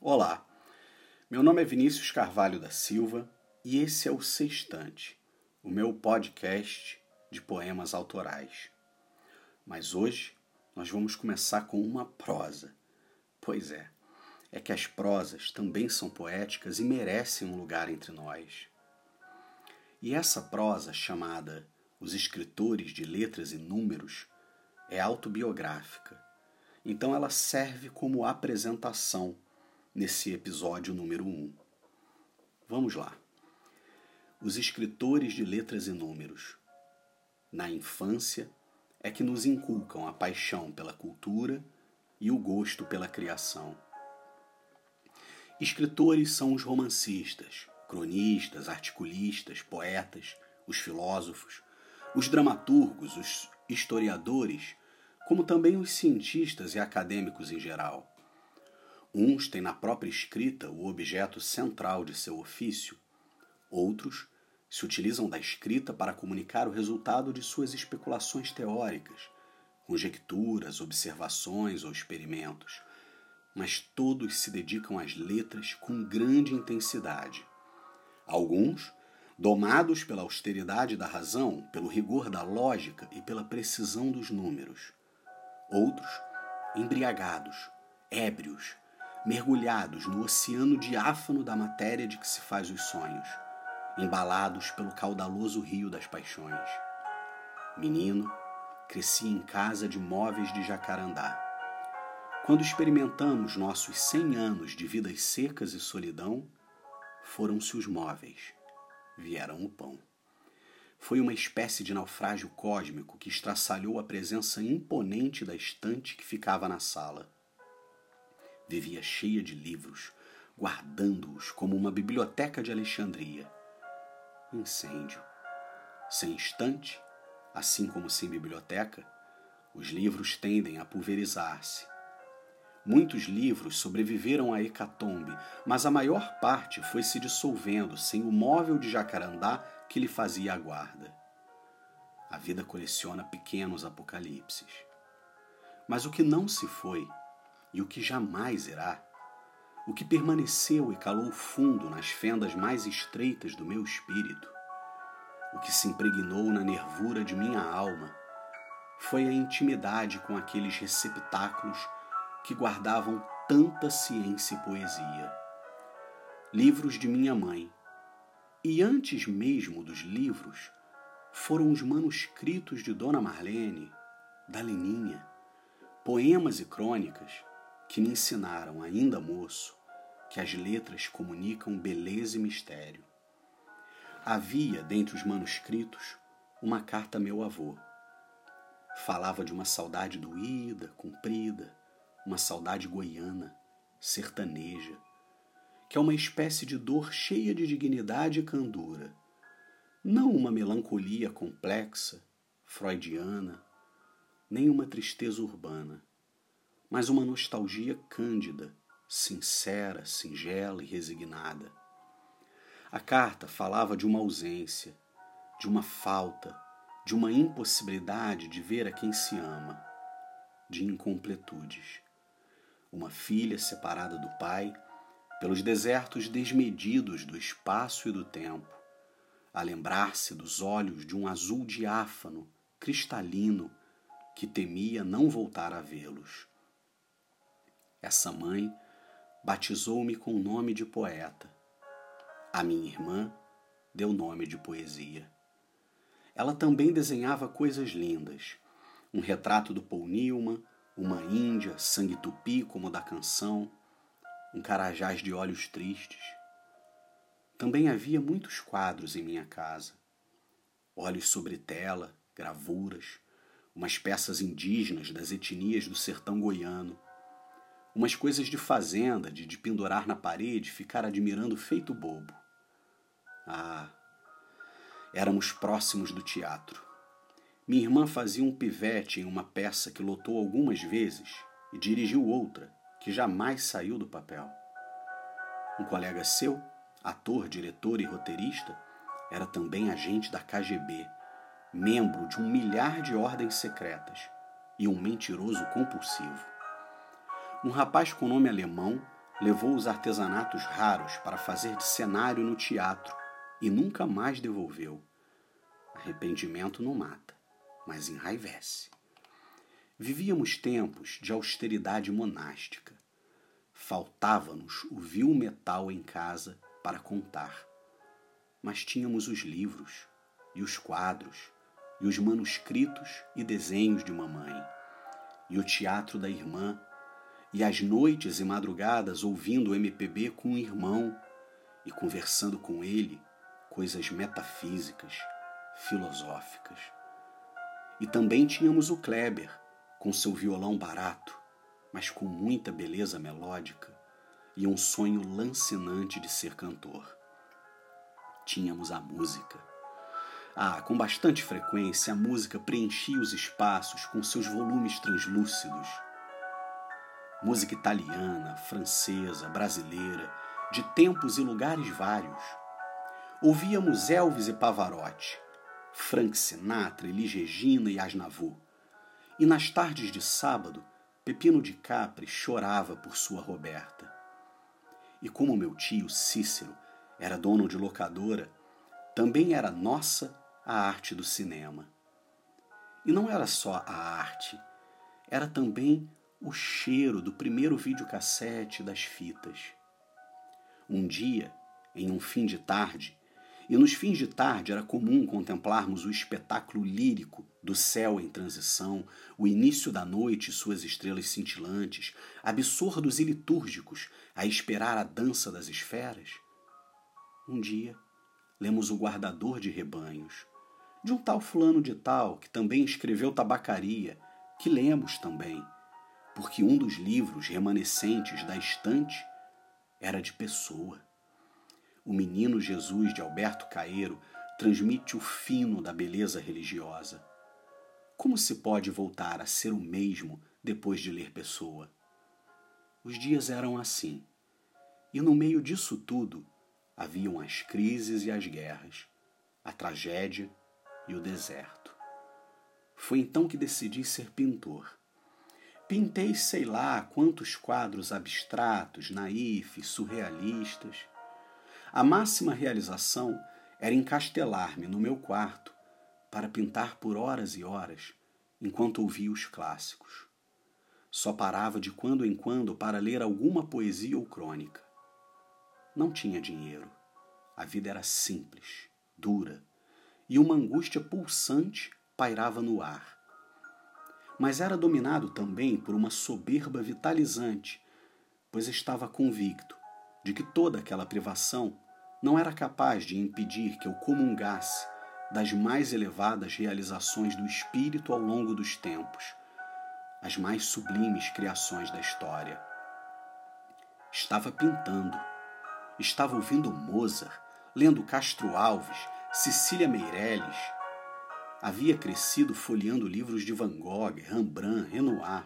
Olá, meu nome é Vinícius Carvalho da Silva e esse é o Sextante, o meu podcast de poemas autorais. Mas hoje nós vamos começar com uma prosa. Pois é, é que as prosas também são poéticas e merecem um lugar entre nós. E essa prosa, chamada Os Escritores de Letras e Números, é autobiográfica. Então ela serve como apresentação nesse episódio número 1. Um. Vamos lá. Os escritores de letras e números. Na infância é que nos inculcam a paixão pela cultura e o gosto pela criação. Escritores são os romancistas, cronistas, articulistas, poetas, os filósofos, os dramaturgos, os historiadores, como também os cientistas e acadêmicos em geral. Uns têm na própria escrita o objeto central de seu ofício, outros se utilizam da escrita para comunicar o resultado de suas especulações teóricas, conjecturas, observações ou experimentos, mas todos se dedicam às letras com grande intensidade. Alguns, domados pela austeridade da razão, pelo rigor da lógica e pela precisão dos números. Outros, embriagados, ébrios, mergulhados no oceano diáfano da matéria de que se faz os sonhos, embalados pelo caudaloso rio das paixões. Menino, cresci em casa de móveis de jacarandá. Quando experimentamos nossos cem anos de vidas secas e solidão, foram-se os móveis, vieram o pão. Foi uma espécie de naufrágio cósmico que estraçalhou a presença imponente da estante que ficava na sala vivia cheia de livros, guardando-os como uma biblioteca de Alexandria. Incêndio. Sem estante, assim como sem biblioteca, os livros tendem a pulverizar-se. Muitos livros sobreviveram à hecatombe, mas a maior parte foi se dissolvendo sem o móvel de jacarandá que lhe fazia a guarda. A vida coleciona pequenos apocalipses. Mas o que não se foi e o que jamais irá, o que permaneceu e calou fundo nas fendas mais estreitas do meu espírito, o que se impregnou na nervura de minha alma, foi a intimidade com aqueles receptáculos que guardavam tanta ciência e poesia. Livros de minha mãe, e antes mesmo dos livros, foram os manuscritos de Dona Marlene, da Leninha, poemas e crônicas que me ensinaram, ainda moço, que as letras comunicam beleza e mistério. Havia, dentre os manuscritos, uma carta a meu avô. Falava de uma saudade doída, comprida, uma saudade goiana, sertaneja, que é uma espécie de dor cheia de dignidade e candura, não uma melancolia complexa, freudiana, nem uma tristeza urbana mas uma nostalgia cândida, sincera, singela e resignada. A carta falava de uma ausência, de uma falta, de uma impossibilidade de ver a quem se ama, de incompletudes. Uma filha separada do pai pelos desertos desmedidos do espaço e do tempo, a lembrar-se dos olhos de um azul diáfano, cristalino, que temia não voltar a vê-los. Essa mãe batizou-me com o nome de poeta. A minha irmã deu nome de poesia. Ela também desenhava coisas lindas. Um retrato do Paul Newman, uma índia, sangue tupi como da canção, um carajás de olhos tristes. Também havia muitos quadros em minha casa. Olhos sobre tela, gravuras, umas peças indígenas das etnias do sertão goiano, umas coisas de fazenda, de, de pendurar na parede, ficar admirando feito bobo. Ah, éramos próximos do teatro. Minha irmã fazia um pivete em uma peça que lotou algumas vezes e dirigiu outra, que jamais saiu do papel. Um colega seu, ator, diretor e roteirista, era também agente da KGB, membro de um milhar de ordens secretas e um mentiroso compulsivo. Um rapaz com nome alemão levou os artesanatos raros para fazer de cenário no teatro e nunca mais devolveu. Arrependimento não mata, mas enraivece. Vivíamos tempos de austeridade monástica. Faltava-nos o vil metal em casa para contar. Mas tínhamos os livros, e os quadros, e os manuscritos e desenhos de mamãe, e o teatro da irmã, e as noites e madrugadas ouvindo o MPB com o irmão e conversando com ele coisas metafísicas, filosóficas. E também tínhamos o Kleber, com seu violão barato, mas com muita beleza melódica e um sonho lancinante de ser cantor. Tínhamos a música. Ah, com bastante frequência a música preenchia os espaços com seus volumes translúcidos. Música italiana, francesa, brasileira, de tempos e lugares vários. Ouvíamos Elvis e Pavarotti, Frank Sinatra, Elis Regina e Asnavour. E nas tardes de sábado, Pepino de Capri chorava por sua Roberta. E como meu tio Cícero era dono de locadora, também era nossa a arte do cinema. E não era só a arte, era também o cheiro do primeiro videocassete das fitas. Um dia, em um fim de tarde, e nos fins de tarde era comum contemplarmos o espetáculo lírico do céu em transição, o início da noite e suas estrelas cintilantes, absurdos e litúrgicos, a esperar a dança das esferas. Um dia, lemos o Guardador de Rebanhos, de um tal fulano de tal que também escreveu Tabacaria, que lemos também, porque um dos livros remanescentes da estante era de pessoa. O Menino Jesus de Alberto Caeiro transmite o fino da beleza religiosa. Como se pode voltar a ser o mesmo depois de ler Pessoa? Os dias eram assim, e no meio disso tudo haviam as crises e as guerras, a tragédia e o deserto. Foi então que decidi ser pintor. Pintei sei lá quantos quadros abstratos, naifes, surrealistas a máxima realização era encastelar-me no meu quarto para pintar por horas e horas enquanto ouvia os clássicos. Só parava de quando em quando para ler alguma poesia ou crônica. Não tinha dinheiro. A vida era simples, dura, e uma angústia pulsante pairava no ar. Mas era dominado também por uma soberba vitalizante, pois estava convicto de que toda aquela privação não era capaz de impedir que eu comungasse das mais elevadas realizações do espírito ao longo dos tempos, as mais sublimes criações da história. Estava pintando, estava ouvindo Mozart, lendo Castro Alves, Cecília Meirelles. Havia crescido folheando livros de Van Gogh, Rembrandt, Renoir.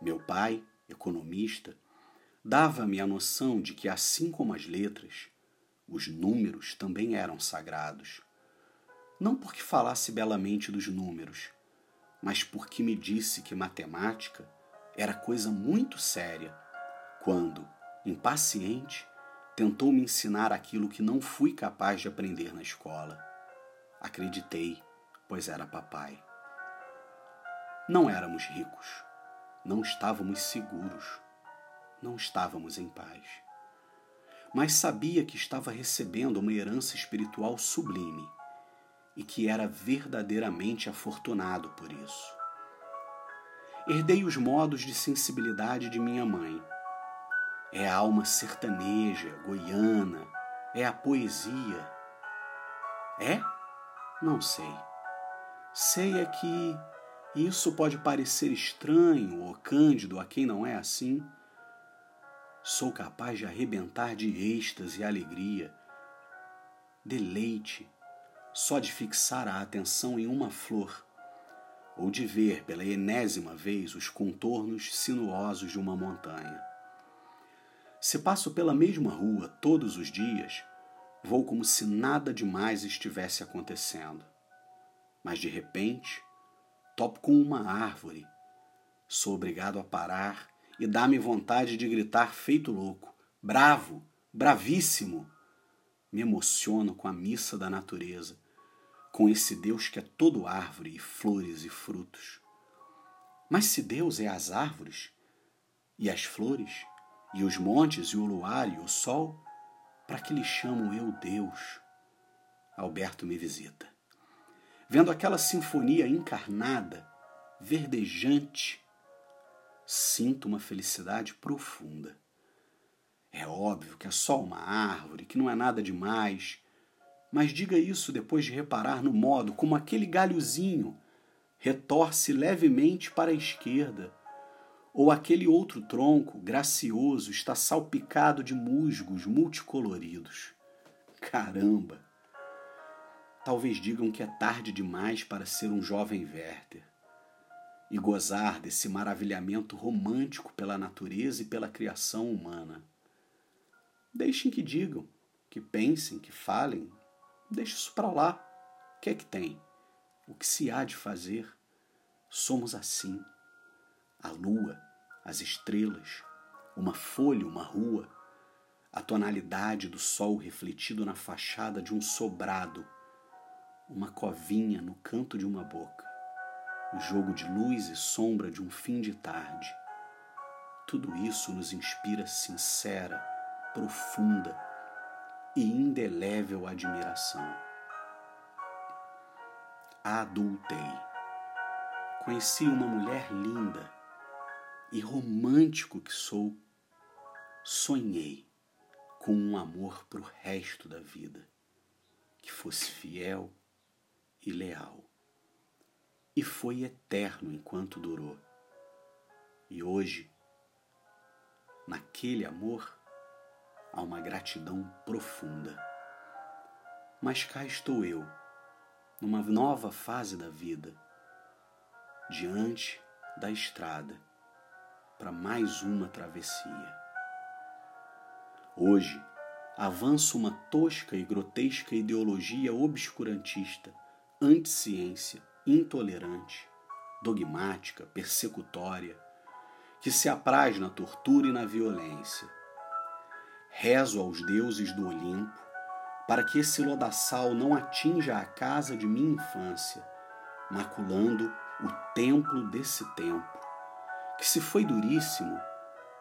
Meu pai, economista, dava-me a noção de que, assim como as letras, os números também eram sagrados. Não porque falasse belamente dos números, mas porque me disse que matemática era coisa muito séria, quando, impaciente, tentou me ensinar aquilo que não fui capaz de aprender na escola. Acreditei, pois era papai. Não éramos ricos, não estávamos seguros não estávamos em paz. Mas sabia que estava recebendo uma herança espiritual sublime e que era verdadeiramente afortunado por isso. Herdei os modos de sensibilidade de minha mãe. É a alma sertaneja, goiana, é a poesia. É? Não sei. Sei é que isso pode parecer estranho ou cândido a quem não é assim Sou capaz de arrebentar de êxtase e alegria, deleite, só de fixar a atenção em uma flor, ou de ver pela enésima vez os contornos sinuosos de uma montanha. Se passo pela mesma rua todos os dias, vou como se nada demais estivesse acontecendo. Mas de repente, topo com uma árvore. Sou obrigado a parar e dá-me vontade de gritar feito louco. Bravo, bravíssimo! Me emociono com a missa da natureza, com esse Deus que é todo árvore e flores e frutos. Mas se Deus é as árvores e as flores, e os montes e o luar e o sol, para que lhe chamo eu Deus? Alberto me visita. Vendo aquela sinfonia encarnada, verdejante, sinto uma felicidade profunda. É óbvio que é só uma árvore, que não é nada demais, mas diga isso depois de reparar no modo como aquele galhozinho retorce levemente para a esquerda, ou aquele outro tronco gracioso está salpicado de musgos multicoloridos. Caramba! Talvez digam que é tarde demais para ser um jovem Werther e gozar desse maravilhamento romântico pela natureza e pela criação humana. Deixem que digam, que pensem, que falem. Deixe isso para lá. O que é que tem? O que se há de fazer? Somos assim. A lua, as estrelas, uma folha, uma rua, a tonalidade do sol refletido na fachada de um sobrado, uma covinha no canto de uma boca, o jogo de luz e sombra de um fim de tarde. Tudo isso nos inspira sincera, profunda e indelével admiração. Adultei. Conheci uma mulher linda e romântico que sou. Sonhei com um amor para o resto da vida, que fosse fiel e leal. E foi eterno enquanto durou. E hoje, naquele amor, a uma gratidão profunda. Mas cá estou eu, numa nova fase da vida, diante da estrada, para mais uma travessia. Hoje, avança uma tosca e grotesca ideologia obscurantista, anticiência, intolerante, dogmática, persecutória, que se apraz na tortura e na violência Rezo aos deuses do Olimpo para que esse lodaçal não atinja a casa de minha infância, maculando o templo desse tempo, que se foi duríssimo,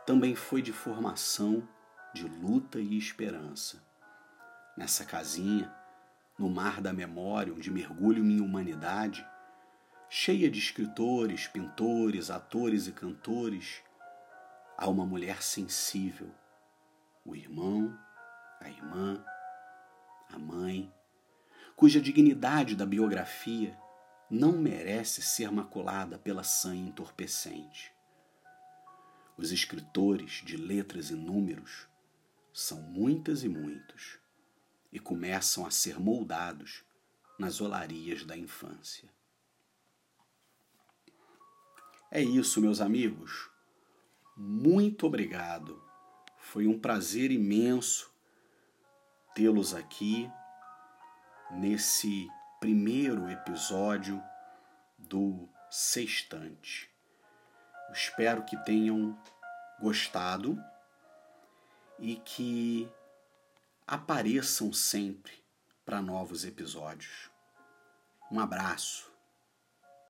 também foi de formação, de luta e esperança. Nessa casinha, no mar da memória onde mergulho minha humanidade, cheia de escritores, pintores, atores e cantores, há uma mulher sensível, o irmão, a irmã, a mãe, cuja dignidade da biografia não merece ser maculada pela sanha entorpecente. Os escritores de letras e números são muitas e muitos e começam a ser moldados nas olarias da infância. É isso, meus amigos. Muito obrigado foi um prazer imenso tê-los aqui nesse primeiro episódio do Sextante. Espero que tenham gostado e que apareçam sempre para novos episódios. Um abraço.